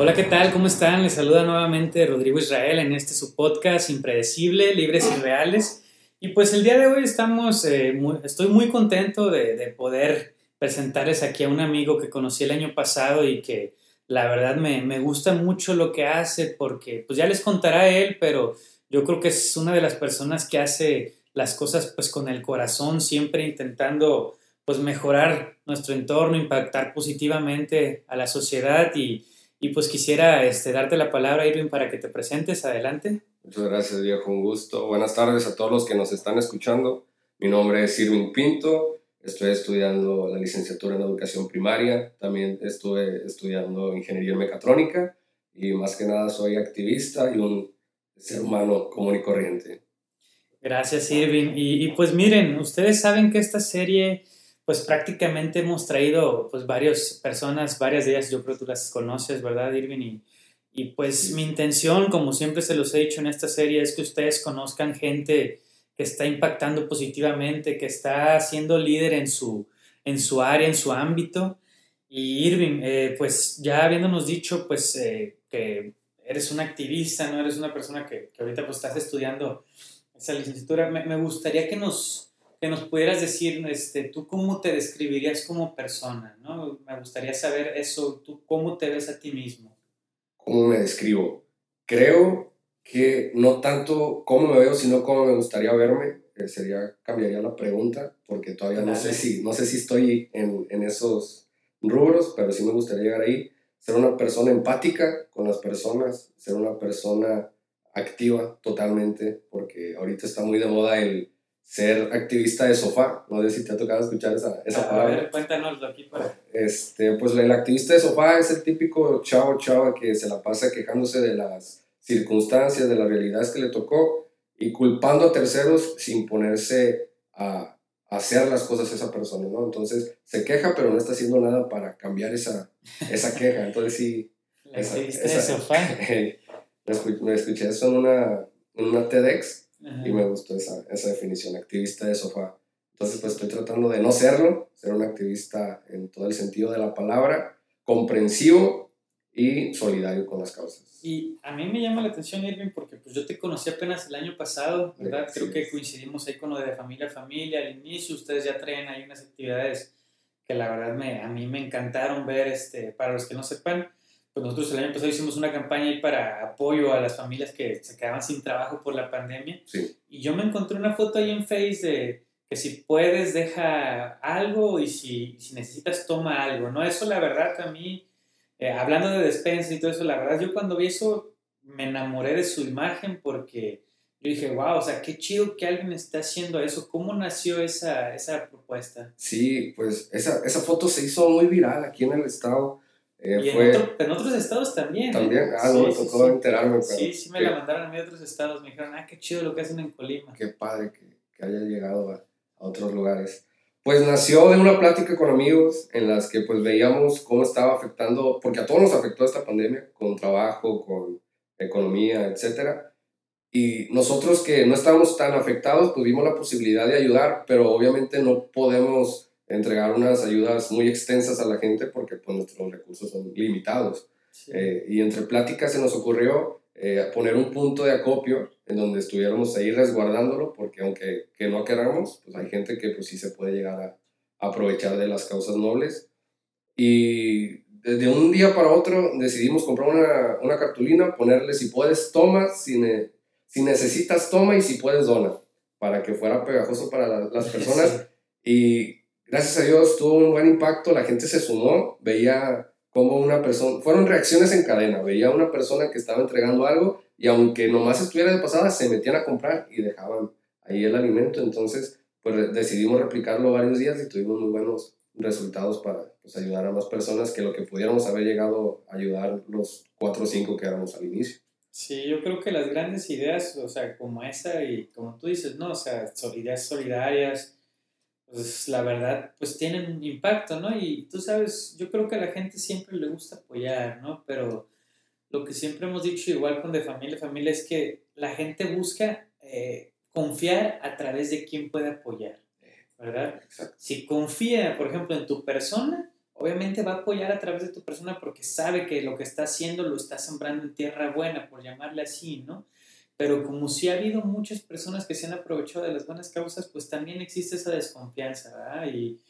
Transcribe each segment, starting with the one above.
Hola, ¿qué tal? ¿Cómo están? Les saluda nuevamente Rodrigo Israel en este su podcast Impredecible, Libres y Reales. Y pues el día de hoy estamos, eh, estoy muy contento de, de, poder presentarles aquí a un amigo que conocí el año pasado y que la verdad me, me gusta mucho lo que hace porque pues ya les contará él, pero yo creo que es una de las personas que hace las cosas pues con el corazón, siempre intentando pues mejorar nuestro entorno, impactar positivamente a la sociedad y y pues quisiera este, darte la palabra, Irving, para que te presentes. Adelante. Muchas gracias, viejo. Un gusto. Buenas tardes a todos los que nos están escuchando. Mi nombre es Irving Pinto. Estoy estudiando la licenciatura en educación primaria. También estuve estudiando ingeniería mecatrónica. Y más que nada soy activista y un ser humano común y corriente. Gracias, Irving. Y, y pues miren, ustedes saben que esta serie pues prácticamente hemos traído pues varias personas, varias de ellas yo creo que tú las conoces, ¿verdad, Irving? Y, y pues mi intención, como siempre se los he dicho en esta serie, es que ustedes conozcan gente que está impactando positivamente, que está siendo líder en su, en su área, en su ámbito. Y Irving, eh, pues ya habiéndonos dicho pues eh, que eres un activista, ¿no? Eres una persona que, que ahorita pues estás estudiando esa licenciatura, me, me gustaría que nos que nos pudieras decir, este, tú cómo te describirías como persona, ¿no? Me gustaría saber eso, tú cómo te ves a ti mismo. ¿Cómo me describo? Creo que no tanto cómo me veo, sino cómo me gustaría verme. Eh, sería, cambiaría la pregunta, porque todavía no sé, si, no sé si estoy en, en esos rubros, pero sí me gustaría llegar ahí. Ser una persona empática con las personas, ser una persona activa totalmente, porque ahorita está muy de moda el ser activista de sofá. No sé si te ha tocado escuchar esa, esa palabra. A ver, cuéntanoslo aquí para... Este, pues el activista de sofá es el típico chavo chava que se la pasa quejándose de las circunstancias, de las realidades que le tocó y culpando a terceros sin ponerse a, hacer las cosas a esa persona, ¿no? Entonces se queja pero no está haciendo nada para cambiar esa, esa queja. Entonces sí... El activista de sofá. me escuché eso en una, en una TEDx y me gustó esa, esa definición, activista de sofá. Entonces, pues estoy tratando de no serlo, ser un activista en todo el sentido de la palabra, comprensivo y solidario con las causas. Y a mí me llama la atención, Irving, porque pues yo te conocí apenas el año pasado, ¿verdad? Creo que coincidimos ahí con lo de familia a familia al inicio, ustedes ya traen ahí unas actividades que la verdad me, a mí me encantaron ver, este, para los que no sepan, pues nosotros el año pasado hicimos una campaña ahí para apoyo a las familias que se quedaban sin trabajo por la pandemia. Y yo me encontré una foto ahí en Face de que si puedes deja algo y si, si necesitas toma algo, ¿no? Eso la verdad a mí, eh, hablando de despensa y todo eso, la verdad yo cuando vi eso me enamoré de su imagen porque yo dije, wow, o sea, qué chido que alguien esté haciendo eso. ¿Cómo nació esa, esa propuesta? Sí, pues esa, esa foto se hizo muy viral aquí en el estado eh, y en, otros estados también. ¿eh? También, ah, no, me tocó enterarme. sí, sí, me la mandaron a mí a otros estados. Me dijeron, ah, qué chido lo que hacen en Colima. Qué padre que, que haya llegado a, a, otros lugares. Pues nació de una plática con amigos en las que pues veíamos cómo estaba afectando, porque a todos nos afectó esta pandemia, con trabajo, con economía, etc. Y nosotros que no estábamos tan afectados, pues vimos la posibilidad de ayudar, pero obviamente no podemos entregar unas ayudas muy extensas a la gente porque pues, nuestros recursos son limitados. Eh, y entre pláticas se nos ocurrió eh, poner un punto de acopio en donde estuviéramos ahí resguardándolo, porque aunque que no queramos, pues hay gente que pues sí se puede llegar a, aprovechar de las causas nobles. Y desde un día para otro decidimos comprar una, una cartulina, ponerle si puedes toma, si, si necesitas toma y si puedes dona, para que fuera pegajoso para las personas. Y gracias a Dios tuvo un buen impacto, la gente se sumó, veía como una persona, fueron reacciones en cadena, veía una persona que estaba entregando algo y aunque nomás estuviera de pasada, se metían a comprar y dejaban ahí el alimento, entonces pues decidimos replicarlo varios días y tuvimos muy buenos resultados para pues, ayudar a más personas que lo que pudiéramos haber llegado a ayudar los cuatro o cinco que éramos al inicio. Sí, yo creo que las grandes ideas, o sea, como esa y como tú dices, ¿no? O sea, ideas solidarias, pues la verdad, pues tienen un impacto, ¿no? Y tú sabes, yo creo que a la gente siempre le gusta apoyar, ¿no? Pero lo que siempre hemos dicho igual con De Familia Familia es que la gente busca eh, confiar a través de quién puede apoyar, ¿verdad? Si confía, por ejemplo, en tu persona, obviamente va a apoyar a través de tu persona porque sabe que lo que está haciendo lo está sembrando en tierra buena, por llamarle así, ¿no? Pero como si ha habido muchas personas que se han aprovechado de las buenas causas, pues también existe esa desconfianza, ¿verdad? Y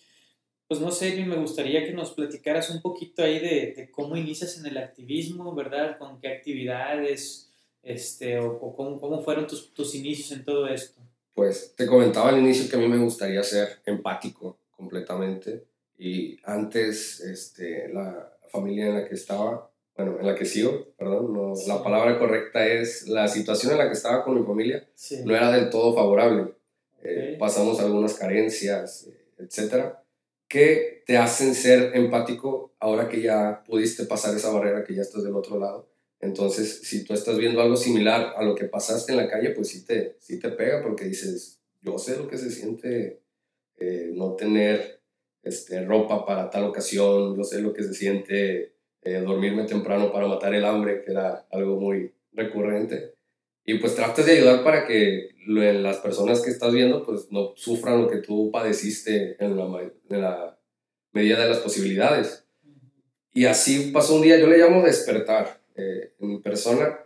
pues no sé, me gustaría que nos platicaras un poquito ahí de, cómo inicias en el activismo, ¿verdad? Con qué actividades, este, o, cómo, cómo, fueron tus, tus inicios en todo esto. Pues te comentaba al inicio que a mí me gustaría ser empático completamente y antes este, la familia en la que estaba, bueno, en la que sigo, perdón, no, la palabra correcta es la situación en la que estaba con mi familia no era del todo favorable. Eh, pasamos algunas carencias, eh, etcétera que te hacen ser empático ahora que ya pudiste pasar esa barrera, que ya estás del otro lado. Entonces, si tú estás viendo algo similar a lo que pasaste en la calle, pues sí te, sí te pega porque dices, yo sé lo que se siente eh, no tener este, ropa para tal ocasión, yo sé lo que se siente eh, dormirme temprano para matar el hambre, que era algo muy recurrente. Y pues tratas de ayudar para que las personas que estás viendo pues no sufran lo que tú padeciste en la, en la medida de las posibilidades. Y así pasó un día, yo le llamo despertar eh, en persona,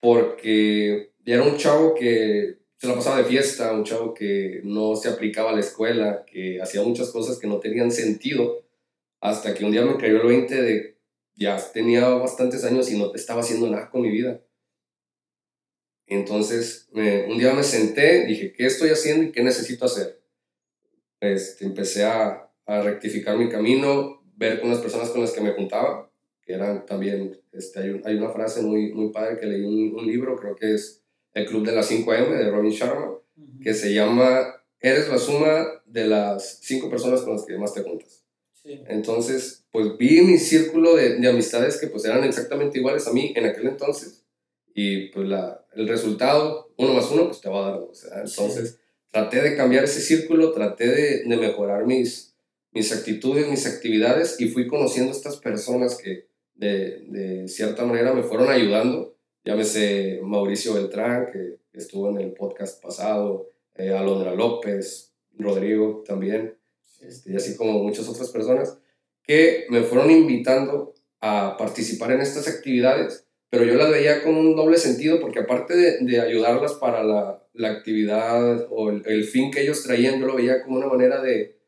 porque era un chavo que se la pasaba de fiesta, un chavo que no se aplicaba a la escuela, que hacía muchas cosas que no tenían sentido, hasta que un día me cayó el 20 de ya tenía bastantes años y no estaba haciendo nada con mi vida. Entonces, un día me senté, dije, ¿qué estoy haciendo y qué necesito hacer? Este, empecé a, a, rectificar mi camino, ver con las personas con las que me juntaba, que eran también, este, hay, hay, una frase muy, muy padre que leí un, un, libro, creo que es El Club de las 5M de Robin Sharma, que se llama Eres la suma de las cinco personas con las que más te juntas. Entonces, pues vi mi círculo de, de amistades que pues eran exactamente iguales a mí en aquel entonces y pues la, el resultado, uno más uno, pues te va a dar dos. Entonces, traté de cambiar ese círculo, traté de, de, mejorar mis, mis actitudes, mis actividades y fui conociendo a estas personas que de, de cierta manera me fueron ayudando. Llámese Mauricio Beltrán, que estuvo en el podcast pasado, eh, Alondra López, Rodrigo también, este, y así como muchas otras personas, que me fueron invitando a participar en estas actividades pero yo las veía con un doble sentido porque aparte de, de ayudarlas para la, la actividad o el, fin que ellos traían, yo lo veía como una manera de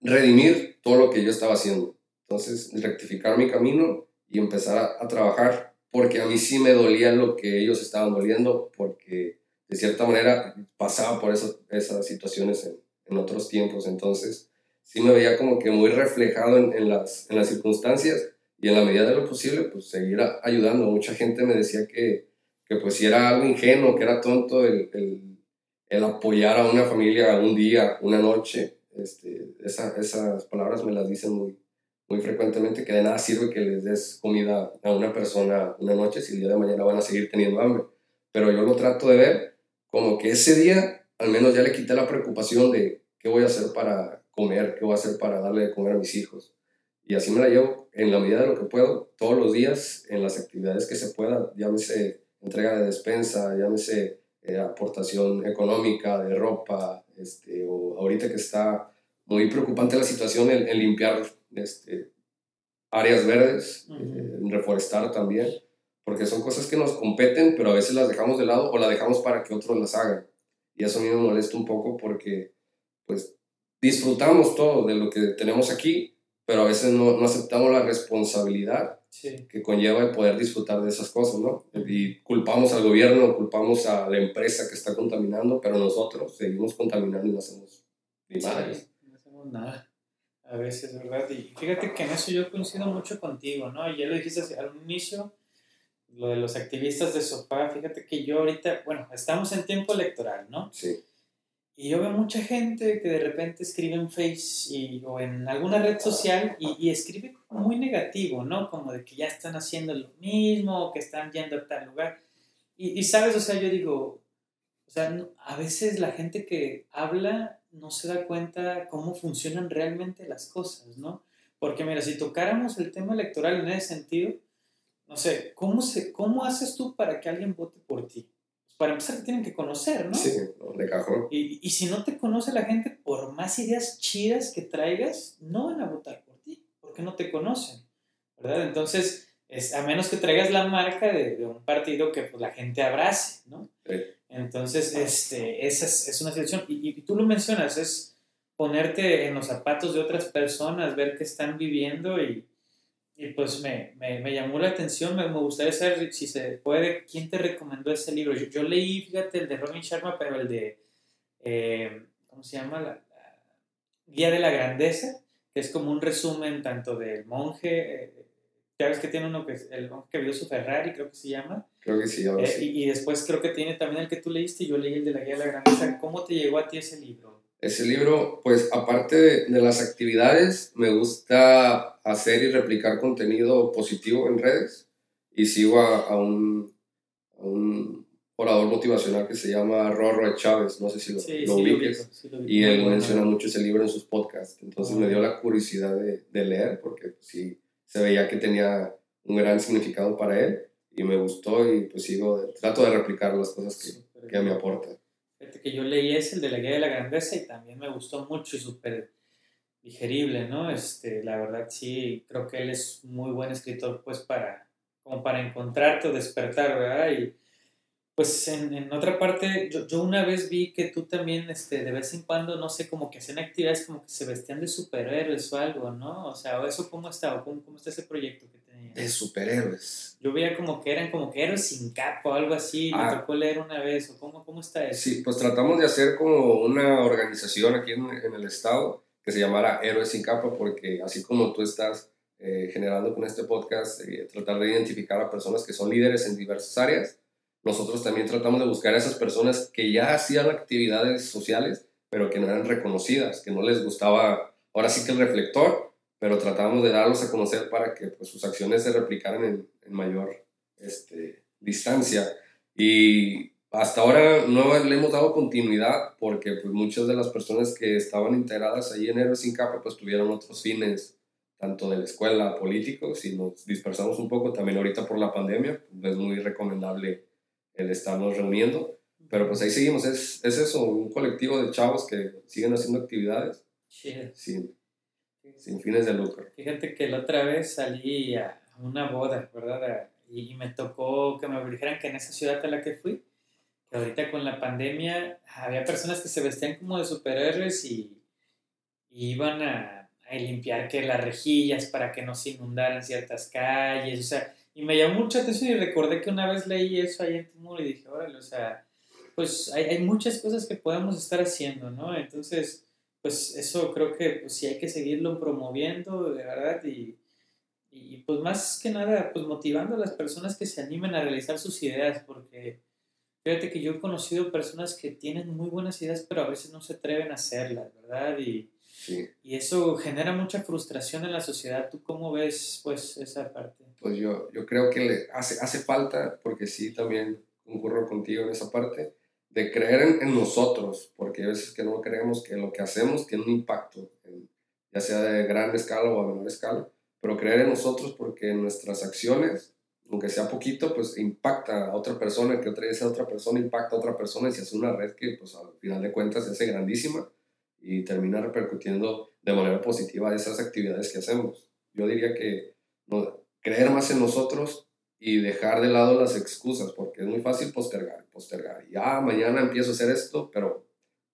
redimir todo lo que yo estaba haciendo. Entonces, rectificar mi camino y empezar a, trabajar porque a mí sí me dolía lo que ellos estaban doliendo porque de cierta manera pasaba por eso, esas situaciones en, otros tiempos. Entonces, sí me veía como que muy reflejado en, en, las, en las circunstancias y en la medida de lo posible, pues seguir ayudando. Mucha gente me decía que, que pues si era algo ingenuo, que era tonto el, el, el apoyar a una familia un día, una noche. Este, esa, esas palabras me las dicen muy, muy frecuentemente, que de nada sirve que les des comida a una persona una noche si el día de mañana van a seguir teniendo hambre. Pero yo lo trato de ver como que ese día al menos ya le quité la preocupación de qué voy a hacer para comer, qué voy a hacer para darle de comer a mis hijos. Y así me la llevo en la medida de lo que puedo, todos los días, en las actividades que se pueda, llámese entrega de despensa, llámese eh, aportación económica, de ropa, este, o ahorita que está muy preocupante la situación, en, limpiar este, áreas verdes, en reforestar también, porque son cosas que nos competen, pero a veces las dejamos de lado o las dejamos para que otros las hagan. Y eso a mí me molesta un poco porque, pues, disfrutamos todo de lo que tenemos aquí, pero a veces no, no aceptamos la responsabilidad que conlleva el poder disfrutar de esas cosas, ¿no? Y culpamos al gobierno, culpamos a la empresa que está contaminando, pero nosotros seguimos contaminando y no hacemos ni nada. no hacemos nada. A veces, ¿verdad? Y fíjate que en eso yo coincido mucho contigo, ¿no? Ya lo dijiste al inicio, lo de los activistas de sofá, fíjate que yo ahorita, bueno, estamos en tiempo electoral, ¿no? Sí. Y yo veo mucha gente que de repente escribe en Face o en alguna red social y, y, escribe muy negativo, ¿no? Como de que ya están haciendo lo mismo, que están yendo a tal lugar. Y, y sabes, o sea, yo digo, o sea, a veces la gente que habla no se da cuenta cómo funcionan realmente las cosas, ¿no? Porque mira, si tocáramos el tema electoral en ese sentido, no sé, ¿cómo, se, cómo haces tú para que alguien vote por ti? Para empezar te tienen que conocer, ¿no? Sí, de cajón. Y, y, si no te conoce la gente, por más ideas chidas que traigas, no van a votar por ti, porque no te conocen, ¿verdad? Entonces, es, a menos que traigas la marca de, un partido que pues, la gente abrace, ¿no? Entonces, este, esa es, una situación, y, y, tú lo mencionas, es ponerte en los zapatos de otras personas, ver qué están viviendo y, y pues me, me, me, llamó la atención, me, me, gustaría saber si se puede, quién te recomendó ese libro. Yo, yo leí, fíjate, el de Robin Sharma, pero el de, eh, ¿cómo se llama? La, Guía de la Grandeza, que es como un resumen tanto del monje, eh, ya ves que tiene uno que es el monje que vio su Ferrari, creo que se llama. Creo que sí, eh, y, y, después creo que tiene también el que tú leíste, y yo leí el de la Guía de la Grandeza. ¿Cómo te llegó a ti ese libro? Ese libro, pues aparte de, de, las actividades, me gusta hacer y replicar contenido positivo en redes y sigo a, a, un, a un, orador motivacional que se llama Rorro Chávez, no sé si lo, sí, lo sí y él menciona mucho ese libro en sus podcasts, entonces me dio la curiosidad de, de leer porque sí se veía que tenía un gran significado para él y me gustó y pues sigo, trato de replicar las cosas que, que me aportan que yo leí es el de la Guía de la Grandeza y también me gustó mucho y súper digerible, ¿no? Este, la verdad sí, creo que él es muy buen escritor pues para, como para encontrarte o despertar, ¿verdad? Y pues en, otra parte, yo, yo, una vez vi que tú también, este, de vez en cuando, no sé, como que hacían actividades como que se vestían de superhéroes o algo, ¿no? O sea, ¿eso cómo está? ¿Cómo, cómo está ese proyecto que? De superhéroes. Yo veía como que eran como que héroes sin capa o algo así, me ah. tocó leer una vez, o cómo, cómo está eso. Sí, pues tratamos de hacer como una organización aquí en, en el estado que se llamara Héroes sin capa, porque así como tú estás eh, generando con este podcast, eh, tratar de identificar a personas que son líderes en diversas áreas, nosotros también tratamos de buscar a esas personas que ya hacían actividades sociales, pero que no eran reconocidas, que no les gustaba, ahora sí que el reflector, pero tratamos de darlos a conocer para que pues, sus acciones se replicaran en, en mayor este, distancia. Y hasta ahora no le hemos dado continuidad porque pues, muchas de las personas que estaban integradas ahí en Héroes sin Capa pues tuvieron otros fines, tanto de la escuela, políticos, y nos dispersamos un poco también ahorita por la pandemia, pues, es muy recomendable el estarnos reuniendo. Pero pues ahí seguimos, es, es eso, un colectivo de chavos que siguen haciendo actividades sin, sin fines de lucro. Fíjate que la otra vez salí a una boda, ¿verdad? Y me tocó que me dijeran que en esa ciudad a la que fui, que ahorita con la pandemia había personas que se vestían como de superhéroes y, y iban a, a, limpiar que las rejillas para que no se inundaran ciertas calles, o sea, y me llamó mucha atención y recordé que una vez leí eso ahí en Timur y dije, órale, o sea, pues hay, hay, muchas cosas que podemos estar haciendo, ¿no? Entonces, pues eso creo que pues, sí hay que seguirlo promoviendo, de verdad, y, y pues más que nada, pues motivando a las personas que se animen a realizar sus ideas, porque fíjate que yo he conocido personas que tienen muy buenas ideas, pero a veces no se atreven a hacerlas, ¿verdad? Y, y eso genera mucha frustración en la sociedad. ¿Tú cómo ves pues esa parte? Pues yo, yo creo que le hace, hace falta, porque sí, también concurro contigo en esa parte, de creer en, nosotros, porque a veces que no creemos que lo que hacemos tiene un impacto, ya sea de gran escala o a menor escala, pero creer en nosotros porque nuestras acciones, aunque sea poquito, pues impacta a otra persona, que otra esa otra persona impacta a otra persona y se hace una red que pues al final de cuentas se hace grandísima y termina repercutiendo de manera positiva esas actividades que hacemos. Yo diría que no, creer más en nosotros y dejar de lado las excusas, porque es muy fácil postergar, postergar. Y ah, mañana empiezo a hacer esto, pero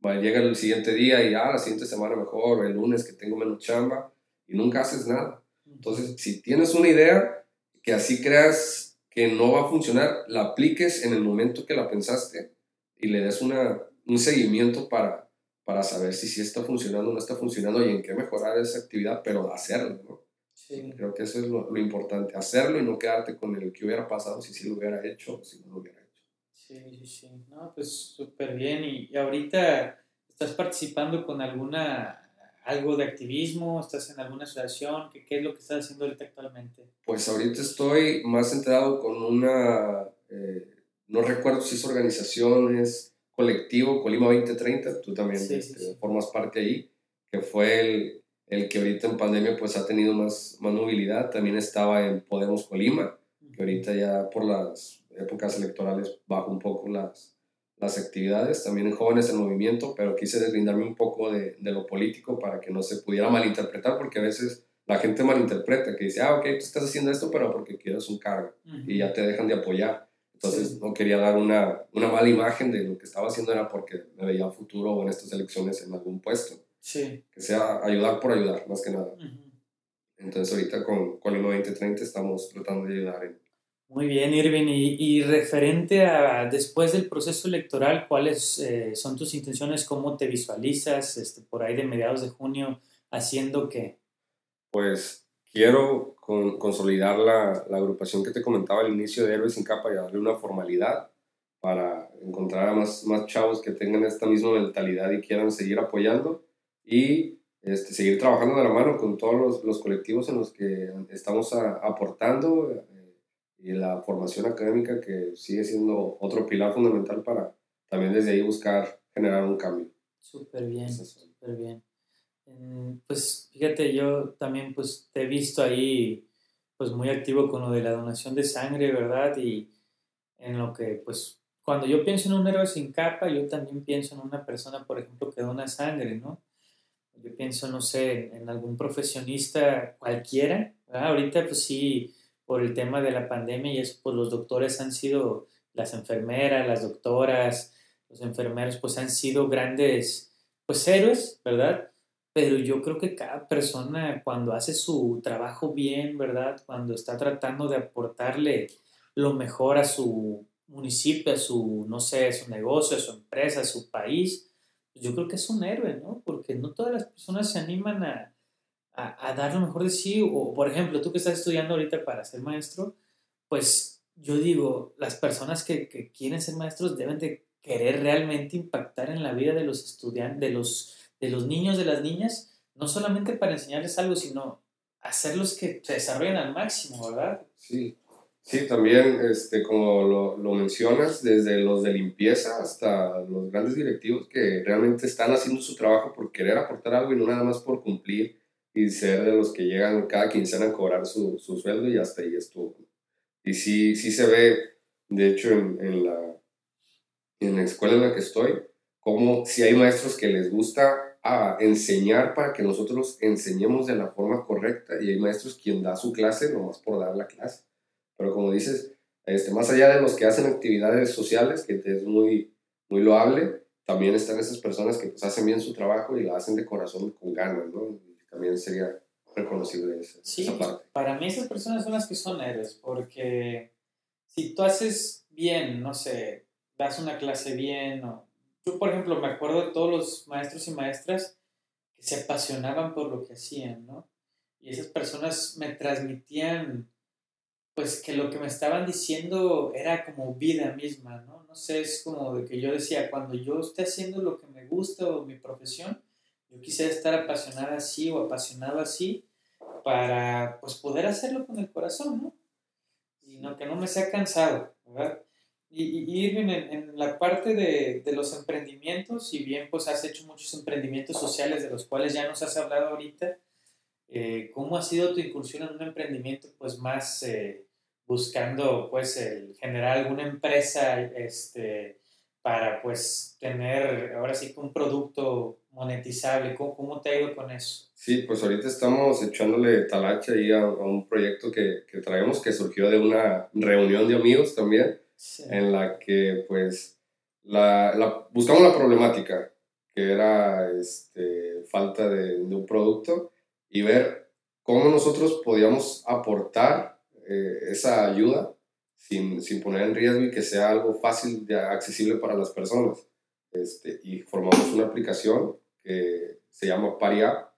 llega el siguiente día y ah, la siguiente semana mejor, el lunes que tengo menos chamba, y nunca haces nada. Entonces, si tienes una idea que así creas que no va a funcionar, la apliques en el momento que la pensaste y le des una, un seguimiento para para saber si sí está funcionando o no está funcionando y en qué mejorar esa actividad, pero hacerlo, ¿no? Sí. Creo que eso es lo, lo, importante, hacerlo y no quedarte con el que hubiera pasado si sí lo hubiera hecho o si no lo hubiera hecho. Sí, sí, sí. No, pues súper bien. Y, y, ahorita estás participando con alguna, algo de activismo, estás en alguna asociación, ¿qué, qué es lo que estás haciendo ahorita actualmente? Pues ahorita estoy más centrado con una, eh, no recuerdo si es organizaciones, colectivo Colima 2030, tú también este, formas parte ahí, que fue el, el, que ahorita en pandemia pues ha tenido más, más movilidad, también estaba en Podemos Colima, que ahorita ya por las épocas electorales bajó un poco las, las actividades, también en Jóvenes en Movimiento, pero quise deslindarme un poco de, de, lo político para que no se pudiera malinterpretar, porque a veces la gente malinterpreta, que dice, ah, ok, tú estás haciendo esto, pero porque quieres un cargo y ya te dejan de apoyar. Entonces no quería dar una, una, mala imagen de lo que estaba haciendo, era porque me veía futuro en estas elecciones en algún puesto. Sí. Que sea ayudar por ayudar, más que nada. Entonces ahorita con, con el 2030 estamos tratando de ayudar en, muy bien, Irving. Y, y, referente a después del proceso electoral, ¿cuáles eh, son tus intenciones? ¿Cómo te visualizas este, por ahí de mediados de junio haciendo qué? Pues quiero con, consolidar la, la, agrupación que te comentaba al inicio de Héroes sin Capa y darle una formalidad para encontrar a más, más chavos que tengan esta misma mentalidad y quieran seguir apoyando y este, seguir trabajando de la mano con todos los, los colectivos en los que estamos aportando y la formación académica que sigue siendo otro pilar fundamental para también desde ahí buscar generar un cambio. Súper bien, súper bien. Pues fíjate, yo también pues te he visto ahí pues muy activo con lo de la donación de sangre, ¿verdad? Y en lo que pues cuando yo pienso en un héroe sin capa, yo también pienso en una persona, por ejemplo, que dona sangre, ¿no? Yo pienso, no sé, en algún profesionista cualquiera, ¿verdad? Ahorita pues sí, por el tema de la pandemia y eso, pues los doctores han sido, las enfermeras, las doctoras, los enfermeros, pues han sido grandes, pues héroes, ¿verdad? Pero yo creo que cada persona cuando hace su trabajo bien, ¿verdad? Cuando está tratando de aportarle lo mejor a su municipio, a su, no sé, a su negocio, a su empresa, a su país, yo creo que es un héroe, ¿no? Porque no todas las personas se animan a, a, dar lo mejor de sí. O, por ejemplo, tú que estás estudiando ahorita para ser maestro, pues yo digo, las personas que, que quieren ser maestros deben de querer realmente impactar en la vida de los estudiantes, de los, de los niños, de las niñas, no solamente para enseñarles algo, sino hacerlos que se desarrollen al máximo, ¿verdad? Sí, sí, también, este, como lo, lo, mencionas, desde los de limpieza hasta los grandes directivos que realmente están haciendo su trabajo por querer aportar algo y no nada más por cumplir y ser de los que llegan cada quincena a cobrar su, su sueldo y hasta ahí estuvo. Y sí, sí se ve, de hecho, en, en, la, en la escuela en la que estoy, como si hay maestros que les gusta a ah, enseñar para que nosotros enseñemos de la forma correcta y hay maestros quien da su clase nomás por dar la clase. Pero como dices, este, más allá de los que hacen actividades sociales, que es muy, muy loable, también están esas personas que pues, hacen bien su trabajo y la hacen de corazón con ganas, ¿no? también sería reconocible esa, sí, Para mí esas personas son las que son héroes, porque si tú haces bien, no sé, das una clase bien, o... yo por ejemplo me acuerdo de todos los maestros y maestras que se apasionaban por lo que hacían, ¿no? Y esas personas me transmitían, pues que lo que me estaban diciendo era como vida misma, ¿no? No sé, es como de que yo decía, cuando yo esté haciendo lo que me gusta o mi profesión, yo quisiera estar apasionada así o apasionado así para pues poder hacerlo con el corazón, ¿no? Y no, que no me sea cansado, ¿verdad? Y, y Irving, en, la parte de, de, los emprendimientos, si bien pues has hecho muchos emprendimientos sociales de los cuales ya nos has hablado ahorita, eh, ¿cómo ha sido tu incursión en un emprendimiento pues más eh, buscando pues el generar alguna empresa este, para pues tener ahora sí un producto monetizable? ¿Cómo, ¿Cómo, te ha ido con eso? Sí, pues ahorita estamos echándole talacha ahí a, un proyecto que, que, traemos que surgió de una reunión de amigos también, en la que pues la, la, buscamos la problemática, que era este, falta de, de, un producto, y ver cómo nosotros podíamos aportar eh, esa ayuda sin, sin, poner en riesgo y que sea algo fácil, de, accesible para las personas. Este, y formamos una aplicación que se llama Paria,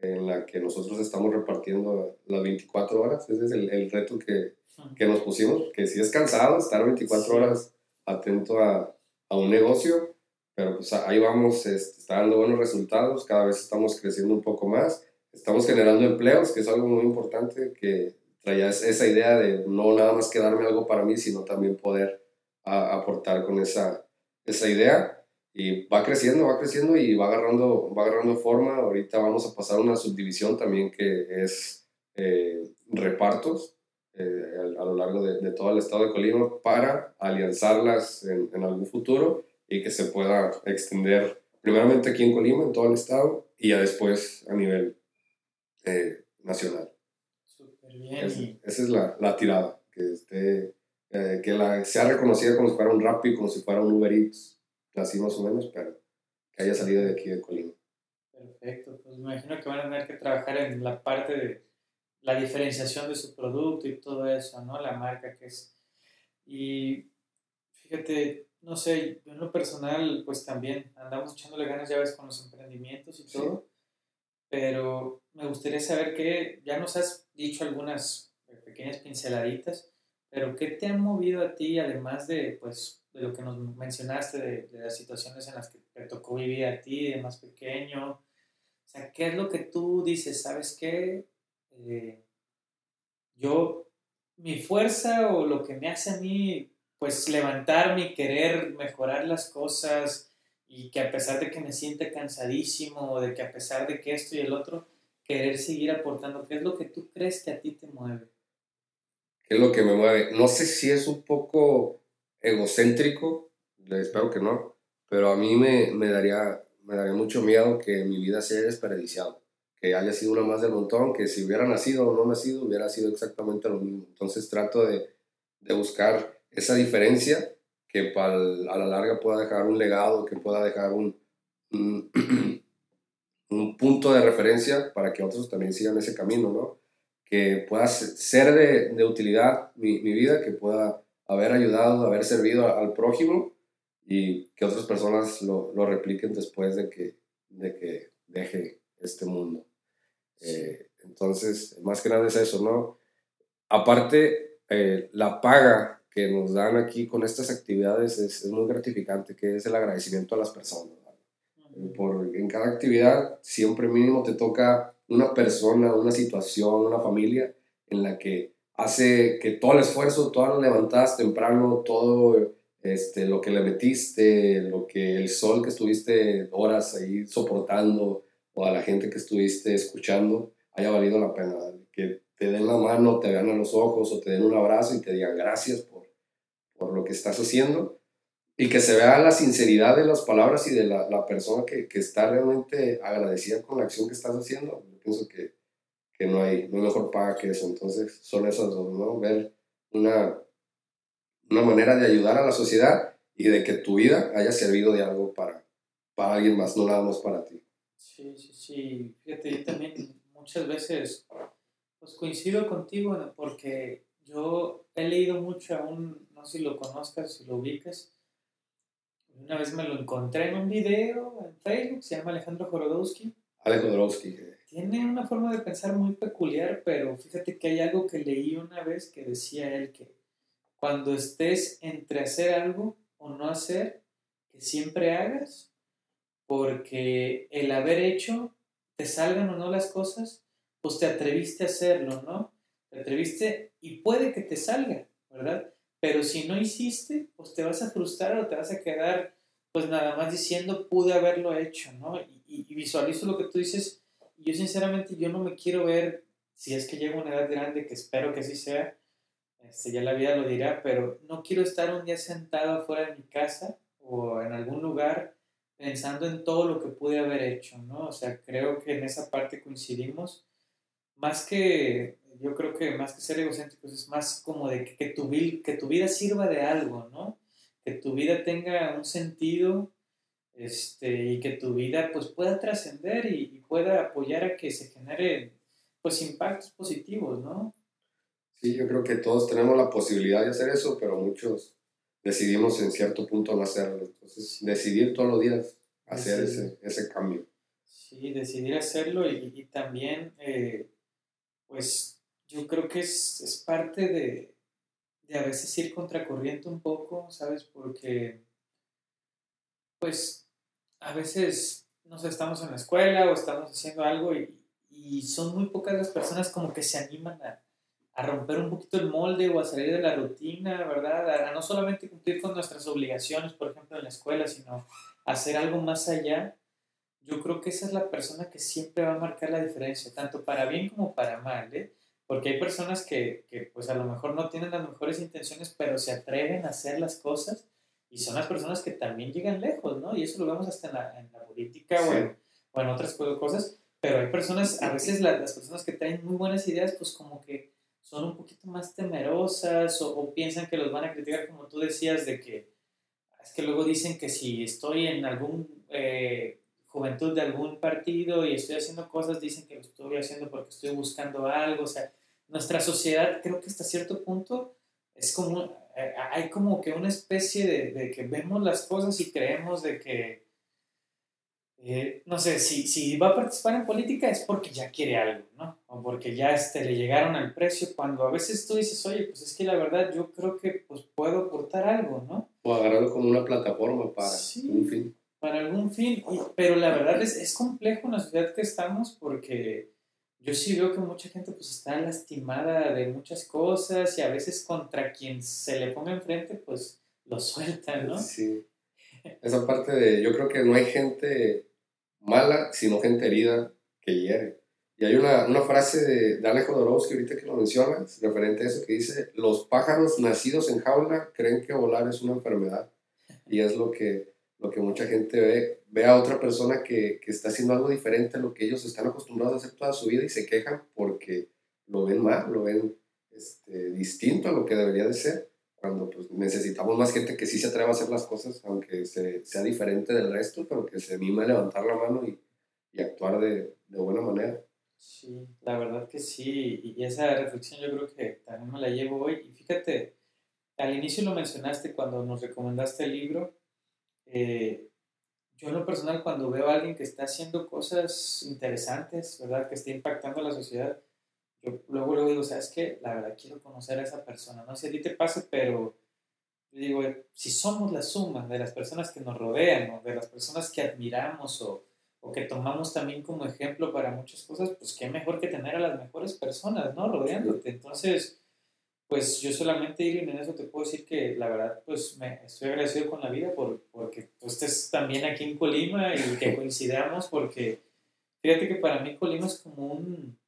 en la que nosotros estamos repartiendo las 24 horas. Ese es el, el reto que, que, nos pusimos, que sí es cansado estar 24 horas atento a, a, un negocio, pero pues ahí vamos, este, está dando buenos resultados, cada vez estamos creciendo un poco más, estamos generando empleos, que es algo muy importante, que traía esa idea de no nada más quedarme algo para mí, sino también poder aportar con esa, esa idea y va creciendo, va creciendo y va agarrando, va agarrando forma. Ahorita vamos a pasar a una subdivisión también que es eh, repartos eh, a, lo largo de, de, todo el estado de Colima para alianzarlas en, en, algún futuro y que se pueda extender primeramente aquí en Colima, en todo el estado, y ya después a nivel eh, nacional. Esa es la, la, tirada, que, esté, eh, que la, sea reconocida como si fuera un Rappi, como si fuera un Uber Eats, así más o menos, pero que haya salido de aquí de Colima. Perfecto, pues me imagino que van a tener que trabajar en la parte de la diferenciación de su producto y todo eso, ¿no? La marca que es. Y fíjate, no sé, yo en lo personal, pues también andamos echándole ganas, ya ves, con los emprendimientos y todo, pero me gustaría saber que ya nos has dicho algunas pequeñas pinceladitas, pero ¿qué te ha movido a ti, además de, pues, de lo que nos mencionaste, de, las situaciones en las que te tocó vivir a ti, de más pequeño? O sea, ¿qué es lo que tú dices? ¿Sabes qué? Eh, yo, mi fuerza o lo que me hace a mí pues levantarme y querer mejorar las cosas y que a pesar de que me siente cansadísimo o de que a pesar de que esto y el otro, querer seguir aportando. ¿Qué es lo que tú crees que a ti te mueve? ¿Qué es lo que me mueve? No sé si es un poco egocéntrico, espero que no, pero a mí me, me, daría, me daría mucho miedo que mi vida se haya desperdiciado, que haya sido una más del montón, que si hubiera nacido o no nacido hubiera sido exactamente lo mismo. Entonces trato de, de buscar esa diferencia que para a la larga pueda dejar un legado, que pueda dejar un, un, punto de referencia para que otros también sigan ese camino, ¿no? Que pueda ser de, de utilidad mi, mi, vida, que pueda haber ayudado, haber servido al prójimo y que otras personas lo, lo repliquen después de que, de que deje este mundo. Eh, entonces, más que nada es eso, ¿no? Aparte, eh, la paga que nos dan aquí con estas actividades es, es muy gratificante, que es el agradecimiento a las personas. Por, en cada actividad siempre mínimo te toca una persona, una situación, una familia en la que hace que todo el esfuerzo, todas las levantadas temprano, todo este, lo que le metiste, lo que el sol que estuviste horas ahí soportando o a la gente que estuviste escuchando haya valido la pena. Que te den la mano, te vean a los ojos o te den un abrazo y te digan gracias por por lo que estás haciendo y que se vea la sinceridad de las palabras y de la, la persona que, que, está realmente agradecida con la acción que estás haciendo. Yo pienso que, que no, hay, no mejor paga que eso. Entonces, son esas dos, ¿no? Ver una, una manera de ayudar a la sociedad y de que tu vida haya servido de algo para, para alguien más, no nada más para ti. Sí, sí, sí. Fíjate, yo también muchas veces pues coincido contigo porque yo he leído mucho a un no sé si lo conozcas, si lo ubicas. Una vez me lo encontré en un video en Facebook, se llama Alejandro Jorodowski. Alejandro Tiene una forma de pensar muy peculiar, pero fíjate que hay algo que leí una vez que decía él que cuando estés entre hacer algo o no hacer, que siempre hagas, porque el haber hecho, te salgan o no las cosas, pues te atreviste a hacerlo, ¿no? Te atreviste y puede que te salga, ¿verdad? Pero si no hiciste, pues te vas a frustrar o te vas a quedar pues nada más diciendo pude haberlo hecho, ¿no? Y, visualizo lo que tú dices. Yo sinceramente yo no me quiero ver, si es que llego a una edad grande, que espero que así sea, este, ya la vida lo dirá, pero no quiero estar un día sentado afuera de mi casa o en algún lugar pensando en todo lo que pude haber hecho, ¿no? O sea, creo que en esa parte coincidimos. Más que yo creo que más que ser egocéntricos es más como de que, tu, que tu vida sirva de algo, ¿no? Que tu vida tenga un sentido este, y que tu vida pues pueda trascender y, pueda apoyar a que se genere pues impactos positivos, ¿no? Sí, yo creo que todos tenemos la posibilidad de hacer eso, pero muchos decidimos en cierto punto no hacerlo. Entonces, decidir todos los días hacer ese, ese, cambio. Sí, decidir hacerlo y, y también, eh, pues, yo creo que es, es parte de, de, a veces ir contracorriente un poco, ¿sabes? Porque, pues, a veces, no sé, estamos en la escuela o estamos haciendo algo y, y son muy pocas las personas como que se animan a, romper un poquito el molde o a salir de la rutina, ¿verdad? A, a no solamente cumplir con nuestras obligaciones, por ejemplo, en la escuela, sino hacer algo más allá. Yo creo que esa es la persona que siempre va a marcar la diferencia, tanto para bien como para mal, ¿eh? Porque hay personas que, que, pues a lo mejor no tienen las mejores intenciones, pero se atreven a hacer las cosas y son las personas que también llegan lejos, ¿no? Y eso lo vemos hasta en la, en la política o, en, o, en, otras cosas, pero hay personas, a veces las personas que traen muy buenas ideas, pues como que son un poquito más temerosas o, piensan que los van a criticar, como tú decías, de que es que luego dicen que si estoy en algún eh, juventud de algún partido y estoy haciendo cosas, dicen que lo estoy haciendo porque estoy buscando algo, o sea, nuestra sociedad creo que hasta cierto punto es como, eh, hay como que una especie de, de, que vemos las cosas y creemos de que, eh, no sé, si, si va a participar en política es porque ya quiere algo, ¿no? O porque ya este, le llegaron al precio, cuando a veces tú dices, oye, pues es que la verdad yo creo que pues puedo aportar algo, ¿no? O agarrarlo como una plataforma para un fin. Para algún fin, pero la verdad es, es complejo en la sociedad que estamos porque yo sí veo que mucha gente pues está lastimada de muchas cosas y a veces contra quien se le ponga enfrente pues lo suelta, ¿no? Sí. Esa parte de, yo creo que no hay gente mala, sino gente herida que hiere. Y hay una, una frase de Dale Jodorowsky, ahorita que lo mencionas, referente a eso, que dice, los pájaros nacidos en jaula creen que volar es una enfermedad. Y es lo que lo que mucha gente ve, ve a otra persona que, que, está haciendo algo diferente a lo que ellos están acostumbrados a hacer toda su vida y se quejan porque lo ven mal, lo ven este, distinto a lo que debería de ser, cuando pues, necesitamos más gente que sí se atreva a hacer las cosas, aunque se, sea diferente del resto, pero que se anima a levantar la mano y, y actuar de, de, buena manera. Sí, la verdad que sí, y esa reflexión yo creo que también me la llevo hoy. Y fíjate, al inicio lo mencionaste cuando nos recomendaste el libro, eh, yo en lo personal cuando veo a alguien que está haciendo cosas interesantes, ¿verdad? Que está impactando a la sociedad, yo luego, luego digo, ¿sabes qué? La verdad quiero conocer a esa persona. No sé si a ti te pasa, pero yo digo, si somos la suma de las personas que nos rodean o de las personas que admiramos o, o que tomamos también como ejemplo para muchas cosas, pues qué mejor que tener a las mejores personas, ¿no? Rodeándote. Entonces, pues yo solamente, Irene, en eso te puedo decir que la verdad, pues me estoy agradecido con la vida por, porque tú estés también aquí en Colima y que coincidamos, porque fíjate que para mí Colima es como un,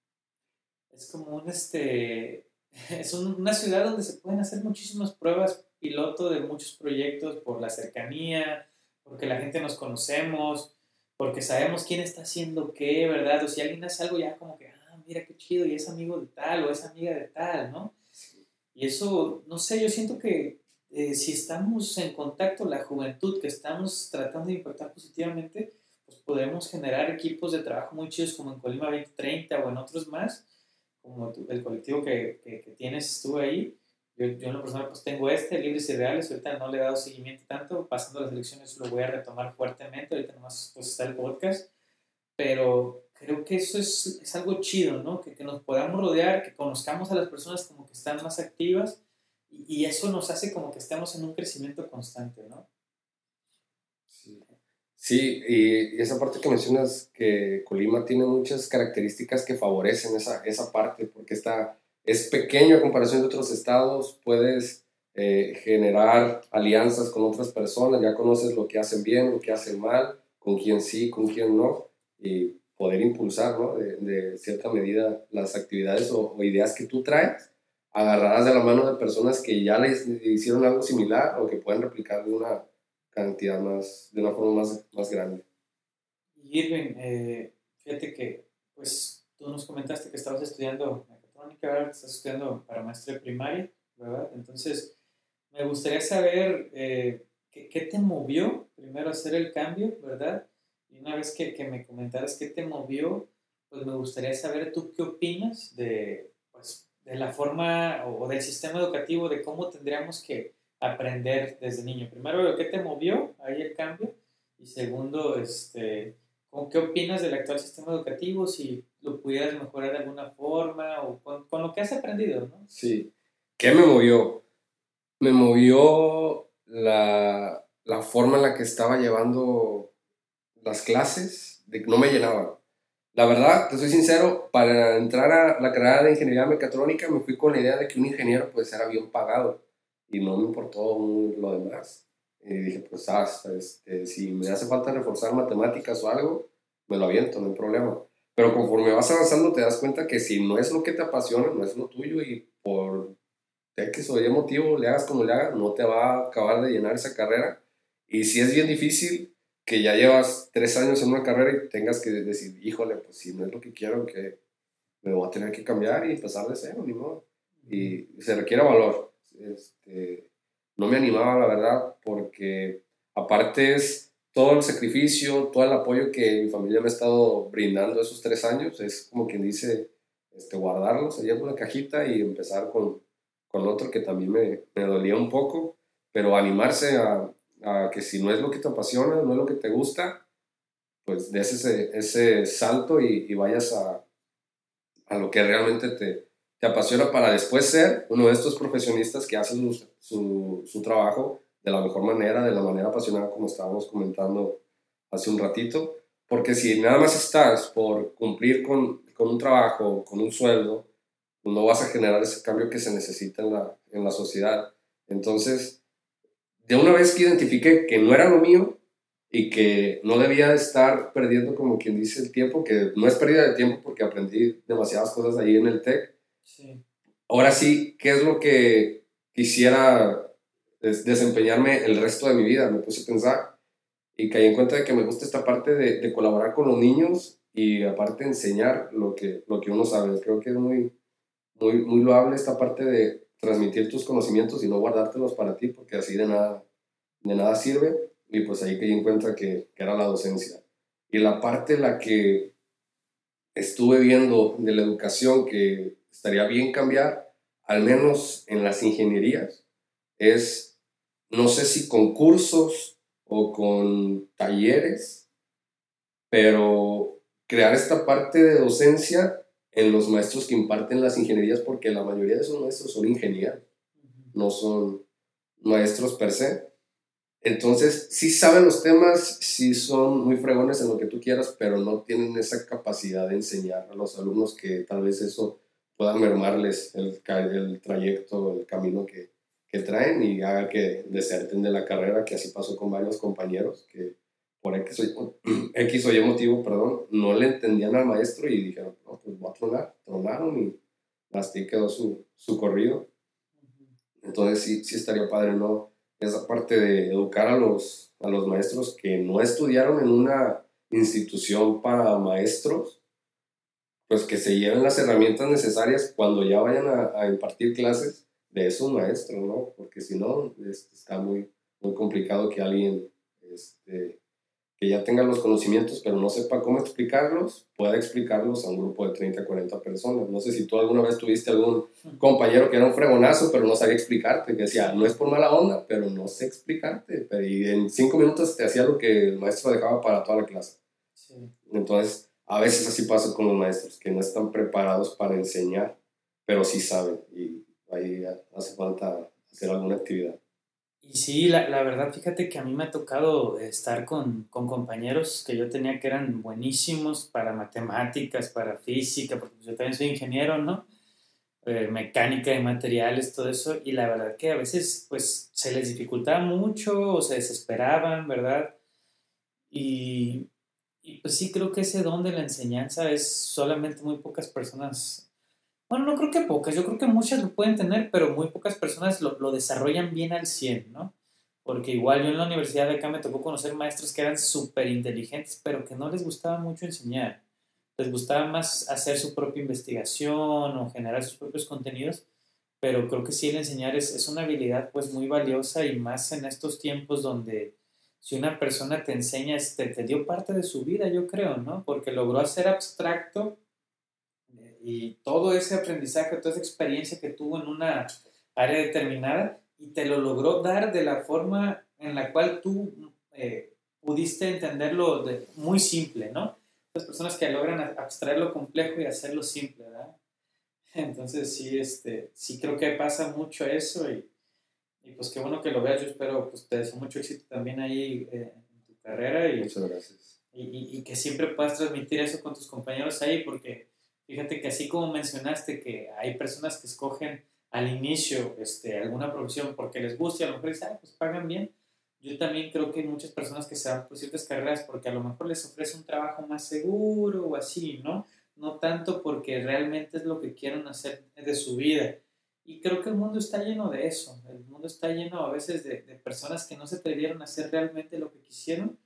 es como un, este, es una ciudad donde se pueden hacer muchísimas pruebas piloto de muchos proyectos por la cercanía, porque la gente nos conocemos, porque sabemos quién está haciendo qué, ¿verdad? O si alguien hace algo ya como que, ah, mira qué chido, y es amigo de tal o es amiga de tal, ¿no? Y eso, no sé, yo siento que eh, si estamos en contacto, la juventud, que estamos tratando de impactar positivamente, pues podemos generar equipos de trabajo muy chidos como en Colima 2030 o en otros más, como el colectivo que, que, tienes tú ahí. Yo, yo, en lo personal pues tengo este, Libres y Reales, ahorita no le he dado seguimiento tanto, pasando las elecciones lo voy a retomar fuertemente, ahorita nomás pues está el podcast, pero creo que eso es, es algo chido, ¿no? Que, que, nos podamos rodear, que conozcamos a las personas como que están más activas y, y, eso nos hace como que estemos en un crecimiento constante, ¿no? Sí, sí y, esa parte que mencionas, que Colima tiene muchas características que favorecen esa, esa parte, porque está, es pequeño a comparación de otros estados, puedes eh, generar alianzas con otras personas, ya conoces lo que hacen bien, lo que hacen mal, con quién sí, con quién no, y poder impulsar, ¿no? De, de cierta medida las actividades o, ideas que tú traes, agarradas de la mano de personas que ya les hicieron algo similar o que pueden replicar de una cantidad más, de una forma más, más grande. Irving, eh, fíjate que, pues, tú nos comentaste que estabas estudiando mecatrónica, estás estudiando para maestría primaria, ¿verdad? Entonces, me gustaría saber eh, ¿qué, ¿qué, te movió primero a hacer el cambio, ¿verdad? Una vez que, que, me comentaras qué te movió, pues me gustaría saber tú qué opinas de, pues, de la forma o, del sistema educativo, de cómo tendríamos que aprender desde niño. Primero, ¿qué te movió ahí el cambio? Y segundo, este, ¿qué opinas del actual sistema educativo? Si lo pudieras mejorar de alguna forma o con, con lo que has aprendido, ¿no? Sí. ¿Qué me movió? Me movió la, la forma en la que estaba llevando las clases de, no me llenaban. La verdad, te soy sincero, para entrar a la carrera de ingeniería mecatrónica me fui con la idea de que un ingeniero pues era bien pagado y no me importó lo demás. Y dije, pues, ah, este, si me hace falta reforzar matemáticas o algo, me lo aviento, no hay problema. Pero conforme vas avanzando te das cuenta que si no es lo que te apasiona, no es lo tuyo y por X o Y motivo, le hagas como le hagas, no te va a acabar de llenar esa carrera. Y si es bien difícil que ya llevas tres años en una carrera y tengas que decir, híjole, pues si no es lo que quiero, que me voy a tener que cambiar y empezar de cero, ni modo. Y se requiere valor. Este, no me animaba, la verdad, porque aparte es todo el sacrificio, todo el apoyo que mi familia me ha estado brindando esos tres años, es como quien dice, este, guardarlos allá en una cajita y empezar con, con otro que también me, me, dolía un poco, pero animarse a, a, que si no es lo que te apasiona, no es lo que te gusta, pues des ese, ese salto y, y vayas a, a, lo que realmente te, te, apasiona para después ser uno de estos profesionistas que hacen su, su, su trabajo de la mejor manera, de la manera apasionada como estábamos comentando hace un ratito, porque si nada más estás por cumplir con, con un trabajo, con un sueldo, no vas a generar ese cambio que se necesita en la, en la sociedad. Entonces, de una vez que identifiqué que no era lo mío y que no debía estar perdiendo, como quien dice, el tiempo, que no es pérdida de tiempo porque aprendí demasiadas cosas ahí en el TEC. Ahora sí, ¿qué es lo que quisiera desempeñarme el resto de mi vida? Me puse a pensar y caí en cuenta de que me gusta esta parte de, de colaborar con los niños y aparte enseñar lo que, lo que uno sabe. Creo que es muy, muy, muy loable esta parte de transmitir tus conocimientos y no guardártelos para ti, porque así de nada, de nada sirve. Y pues ahí que yo encuentro que, que era la docencia. Y la parte la que estuve viendo de la educación que estaría bien cambiar, al menos en las ingenierías, es, no sé si con cursos o con talleres, pero crear esta parte de docencia en los maestros que imparten las ingenierías, porque la mayoría de esos maestros son ingenieros, no son maestros per se. Entonces, sí saben los temas, sí son muy fregones en lo que tú quieras, pero no tienen esa capacidad de enseñar a los alumnos que tal vez eso pueda mermarles el, el trayecto, el camino que, que traen y haga que deserten de la carrera, que así pasó con varios compañeros que por X o, X o Y motivo, perdón, no le entendían al maestro y dijeron, no, pues voy a tronar. Tronaron y así quedó su, su corrido. Entonces sí, sí estaría padre, ¿no? Esa parte de educar a los, a los maestros que no estudiaron en una institución para maestros, pues que se lleven las herramientas necesarias cuando ya vayan a, a impartir clases de esos maestros, ¿no? Porque si no, está muy, muy complicado que alguien este, que ya tenga los conocimientos, pero no sepa cómo explicarlos, pueda explicarlos a un grupo de 30, 40 personas. No sé si tú alguna vez tuviste algún compañero que era un fregonazo, pero no sabía explicarte, que decía, no es por mala onda, pero no sé explicarte. Y en cinco minutos te hacía lo que el maestro dejaba para toda la clase. Entonces, a veces así pasa con los maestros, que no están preparados para enseñar, pero sí saben. Y ahí hace falta hacer alguna actividad. Y sí, la, la, verdad, fíjate que a mí me ha tocado estar con, con, compañeros que yo tenía que eran buenísimos para matemáticas, para física, porque yo también soy ingeniero, ¿no? Eh, mecánica de materiales, todo eso, y la verdad que a veces pues se les dificultaba mucho o se desesperaban, ¿verdad? Y, y pues sí creo que ese don de la enseñanza es solamente muy pocas personas bueno, no creo que pocas, yo creo que muchas lo pueden tener, pero muy pocas personas lo, lo desarrollan bien al 100, ¿no? Porque igual yo en la universidad de acá me tocó conocer maestros que eran súper inteligentes, pero que no les gustaba mucho enseñar. Les gustaba más hacer su propia investigación o generar sus propios contenidos, pero creo que sí el enseñar es, es una habilidad pues muy valiosa y más en estos tiempos donde si una persona te enseña, te, te dio parte de su vida, yo creo, ¿no? Porque logró hacer abstracto y todo ese aprendizaje, toda esa experiencia que tuvo en una área determinada y te lo logró dar de la forma en la cual tú eh, pudiste entenderlo de, muy simple, ¿no? Las personas que logran abstraer lo complejo y hacerlo simple, ¿verdad? Entonces sí, este, sí creo que pasa mucho eso y, y pues qué bueno que lo veas, yo espero, pues te deseo mucho éxito también ahí eh, en tu carrera y, Muchas gracias. Y, y, y que siempre puedas transmitir eso con tus compañeros ahí porque Fíjate que así como mencionaste que hay personas que escogen al inicio este, alguna profesión porque les gusta y a lo mejor dicen, ah, pues pagan bien. Yo también creo que hay muchas personas que se van por ciertas carreras porque a lo mejor les ofrece un trabajo más seguro o así, ¿no? No tanto porque realmente es lo que quieren hacer de su vida. Y creo que el mundo está lleno de eso. El mundo está lleno a veces de, de personas que no se atrevieron a hacer realmente lo que quisieron,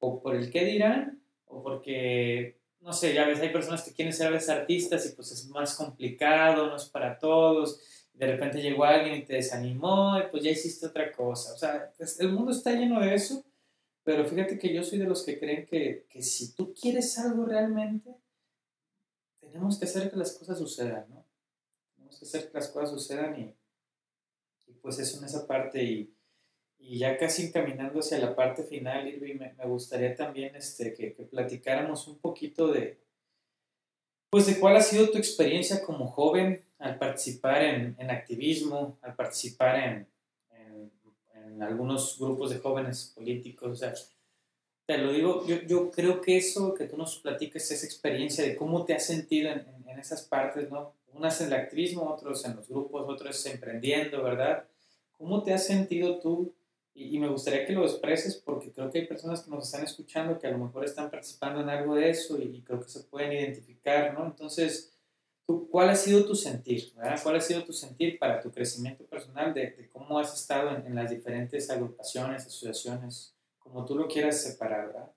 o por el qué dirán, o porque, no sé, ya ves, hay personas que quieren ser artistas y pues es más complicado, no es para todos. De repente llegó alguien y te desanimó y pues ya hiciste otra cosa. O sea, el mundo está lleno de eso, pero fíjate que yo soy de los que creen que, que si tú quieres algo realmente, tenemos que hacer que las cosas sucedan, ¿no? Tenemos que hacer que las cosas sucedan y, y pues eso en esa parte y, y, ya casi encaminando hacia la parte final, Irving, me, me gustaría también este, que, que, platicáramos un poquito de, pues de cuál ha sido tu experiencia como joven al participar en, en activismo, al participar en, en, en, algunos grupos de jóvenes políticos, o sea, te lo digo, yo, yo creo que eso que tú nos platiques, esa experiencia de cómo te has sentido en, en, esas partes, ¿no? Unas en el activismo, otros en los grupos, otros emprendiendo, ¿verdad? ¿Cómo te has sentido tú? Y, y, me gustaría que lo expreses porque creo que hay personas que nos están escuchando que a lo mejor están participando en algo de eso y, y creo que se pueden identificar, ¿no? Entonces, ¿tú, ¿cuál ha sido tu sentir? ¿verdad? ¿Cuál ha sido tu sentir para tu crecimiento personal de, de cómo has estado en, en las diferentes agrupaciones, asociaciones? como tú lo quieras separar, ¿verdad?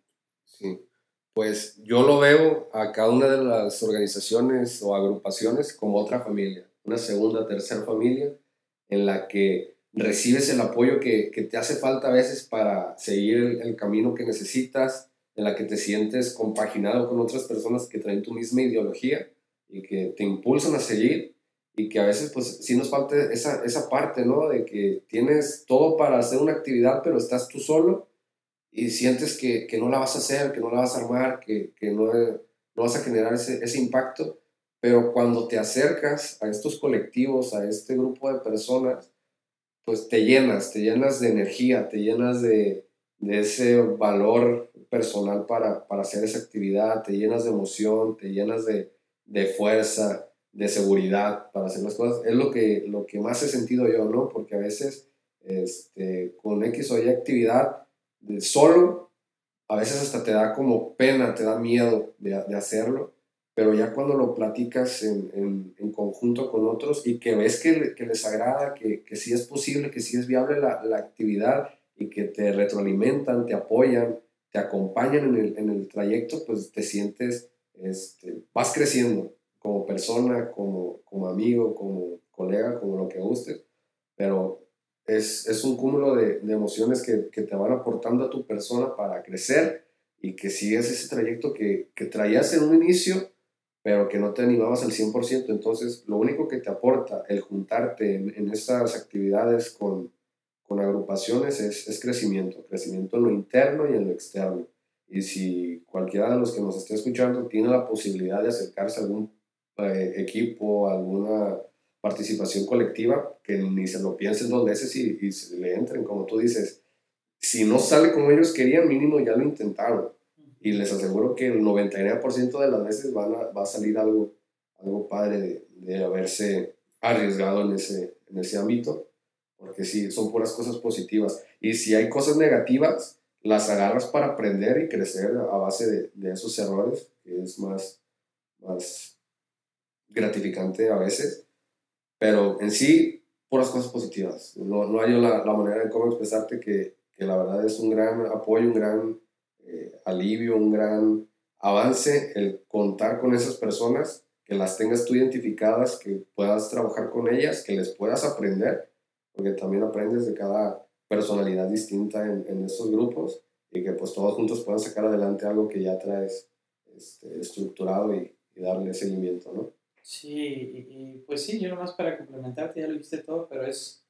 Sí, pues yo lo veo a cada una de las organizaciones o agrupaciones como otra familia, una segunda, tercera familia en la que recibes el apoyo que, que te hace falta a veces para seguir el, camino que necesitas, en la que te sientes compaginado con otras personas que traen tu misma ideología y que te impulsan a seguir y que a veces pues sí nos falta esa, esa parte, ¿no? De que tienes todo para hacer una actividad, pero estás tú solo y sientes que, que, no la vas a hacer, que no la vas a armar, que, que no, no, vas a generar ese, ese, impacto, pero cuando te acercas a estos colectivos, a este grupo de personas, pues te llenas, te llenas de energía, te llenas de, de ese valor personal para, para, hacer esa actividad, te llenas de emoción, te llenas de, de fuerza, de seguridad para hacer las cosas. Es lo que, lo que más he sentido yo, ¿no? Porque a veces este, con X o Y actividad, solo, a veces hasta te da como pena, te da miedo de, de hacerlo, pero ya cuando lo platicas en, en, en, conjunto con otros y que ves que, que les agrada, que, que sí es posible, que sí es viable la, la, actividad y que te retroalimentan, te apoyan, te acompañan en el, en el trayecto, pues te sientes, este, vas creciendo como persona, como, como amigo, como colega, como lo que gustes, pero es, es un cúmulo de, de emociones que, que, te van aportando a tu persona para crecer y que sigues ese trayecto que, que traías en un inicio, pero que no te animabas al 100%. Entonces, lo único que te aporta el juntarte en, en estas actividades con, con agrupaciones es, es, crecimiento, crecimiento en lo interno y en lo externo. Y si cualquiera de los que nos esté escuchando tiene la posibilidad de acercarse a algún eh, equipo, alguna participación colectiva, que ni se lo piensen dos veces y, y se le entren, como tú dices. Si no sale como ellos querían, mínimo ya lo intentaron. Y les aseguro que el 99% de las veces van a, va a salir algo, algo padre de, de haberse arriesgado en ese, en ese ámbito, porque sí, son puras cosas positivas. Y si hay cosas negativas, las agarras para aprender y crecer a base de, de esos errores, que es más, más gratificante a veces pero en sí, puras cosas positivas. No, no hay la, la manera de cómo expresarte que, que, la verdad es un gran apoyo, un gran eh, alivio, un gran avance el contar con esas personas, que las tengas tú identificadas, que puedas trabajar con ellas, que les puedas aprender, porque también aprendes de cada personalidad distinta en, en estos grupos y que pues todos juntos puedan sacar adelante algo que ya traes este, estructurado y, y darle seguimiento, ¿no? Sí, y, y, pues sí, yo nomás para complementarte, ya lo viste todo, pero es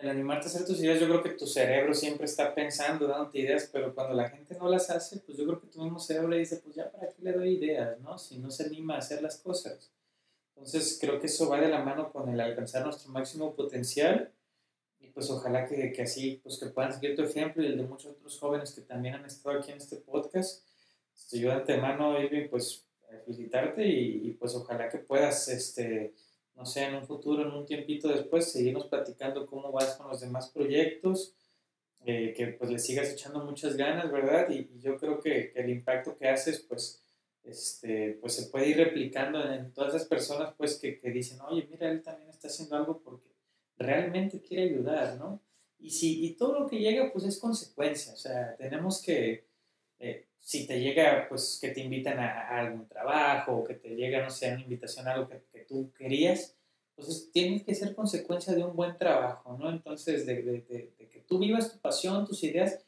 el animarte a hacer tus ideas, yo creo que tu cerebro siempre está pensando, dándote ideas, pero cuando la gente no las hace, pues yo creo que tu mismo cerebro le dice, pues ya para qué le doy ideas, ¿no? Si no se anima a hacer las cosas. Entonces creo que eso va de la mano con el alcanzar nuestro máximo potencial y pues ojalá que, así, pues que puedan seguir tu ejemplo y el de muchos otros jóvenes que también han estado aquí en este podcast. Yo de antemano, Irving, pues felicitarte y, y, pues ojalá que puedas, este, no sé, en un futuro, en un tiempito después, seguirnos platicando cómo vas con los demás proyectos, eh, que pues le sigas echando muchas ganas, ¿verdad? Y, y yo creo que, que, el impacto que haces, pues, este, pues se puede ir replicando en todas esas personas pues que, que, dicen, oye, mira, él también está haciendo algo porque realmente quiere ayudar, ¿no? Y, si, y todo lo que llega pues es consecuencia, o sea, tenemos que, eh, si te llega pues que te invitan a, algún trabajo o que te llega, no sé, una invitación a algo que, tú querías, pues tiene que ser consecuencia de un buen trabajo, ¿no? Entonces, de, de, que tú vivas tu pasión, tus ideas,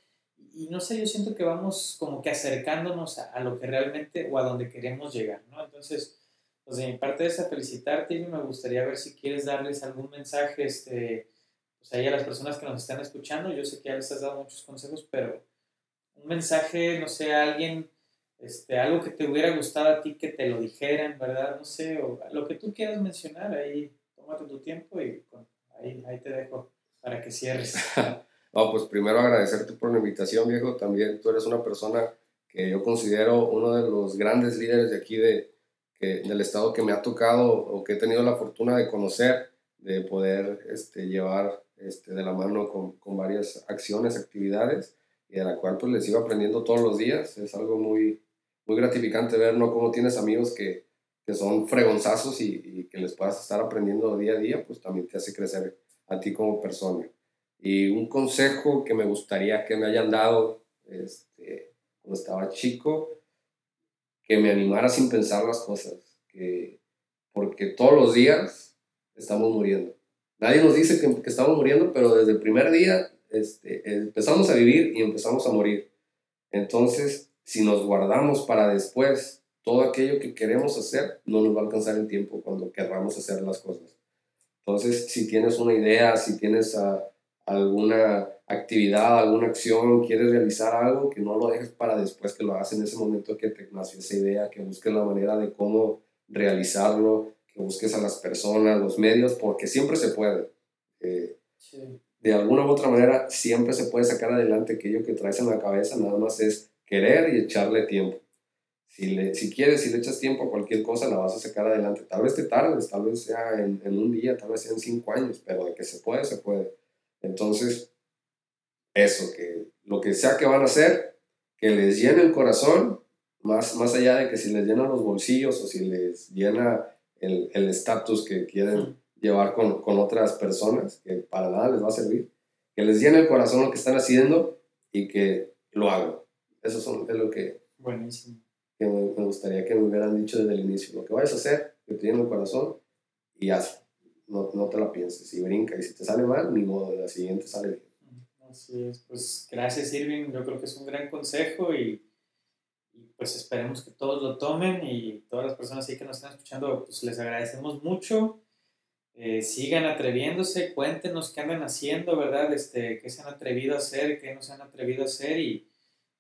y no sé, yo siento que vamos como que acercándonos a, lo que realmente o a donde queremos llegar, ¿no? Entonces, pues de mi parte es a felicitarte y me gustaría ver si quieres darles algún mensaje, este, pues ahí a las personas que nos están escuchando, yo sé que ya les has dado muchos consejos, pero un mensaje, no sé, a alguien, este, algo que te hubiera gustado a ti que te lo dijeran, ¿verdad? No sé, o lo que tú quieras mencionar, ahí tómate tu tiempo y ahí, ahí te dejo para que cierres. No, pues primero agradecerte por la invitación, viejo. También tú eres una persona que yo considero uno de los grandes líderes de aquí de, del estado que me ha tocado o que he tenido la fortuna de conocer, de poder este, llevar este, de la mano con, con, varias acciones, actividades, y de la cual pues les sigo aprendiendo todos los días. Es algo muy, muy gratificante ver, ¿no? Cómo tienes amigos que, que son fregonzazos y, y que les puedas estar aprendiendo día a día, pues también te hace crecer a ti como persona. Y un consejo que me gustaría que me hayan dado este, cuando estaba chico, que me animara sin pensar las cosas, que, porque todos los días estamos muriendo. Nadie nos dice que, que estamos muriendo, pero desde el primer día este, empezamos a vivir y empezamos a morir. Entonces, si nos guardamos para después todo aquello que queremos hacer, no nos va a alcanzar el tiempo cuando querramos hacer las cosas. Entonces, si tienes una idea, si tienes a, alguna actividad, alguna acción, quieres realizar algo, que no lo dejes para después, que lo hagas en ese momento que te nació esa idea, que busques la manera de cómo realizarlo, que busques a las personas, los medios, porque siempre se puede. Eh, de alguna u otra manera, siempre se puede sacar adelante aquello que traes en la cabeza, nada más es querer y echarle tiempo. Si, le, si quieres, si le echas tiempo a cualquier cosa, la vas a sacar adelante. Tal vez te tardes, tal vez sea en, en un día, tal vez sea en cinco años, pero de que se puede, se puede. Entonces, eso, que lo que sea que van a hacer, que les llene el corazón, más, más allá de que si les llena los bolsillos o si les llena el estatus que quieren llevar con, con, otras personas, que para nada les va a servir, que les llene el corazón lo que están haciendo y que lo hagan. Eso son, es lo que, Buenísimo. que me, gustaría que me hubieran dicho desde el inicio. Lo que vayas a hacer, que te llene el corazón y hazlo no, no te la pienses y brinca. Y si te sale mal, ni modo, la siguiente sale bien. Así es, pues gracias Irving, yo creo que es un gran consejo y, pues esperemos que todos lo tomen y todas las personas ahí que nos están escuchando, pues les agradecemos mucho. Eh, sigan atreviéndose, cuéntenos qué andan haciendo, ¿verdad? Este, qué se han atrevido a hacer, qué no se han atrevido a hacer y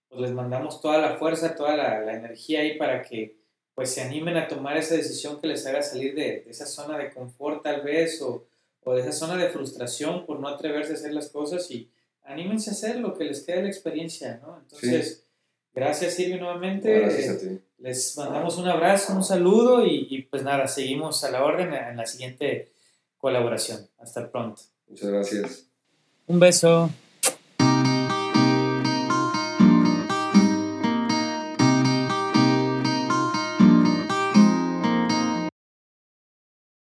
pues les mandamos toda la fuerza, toda la, la energía ahí para que pues se animen a tomar esa decisión que les haga salir de, esa zona de confort tal vez o, o, de esa zona de frustración por no atreverse a hacer las cosas y anímense a hacer lo que les quede la experiencia, ¿no? Entonces, gracias Silvio nuevamente. Gracias a ti. Les mandamos un abrazo, un saludo y, y, pues nada, seguimos a la orden en la siguiente colaboración. Hasta pronto. Muchas gracias. Un beso.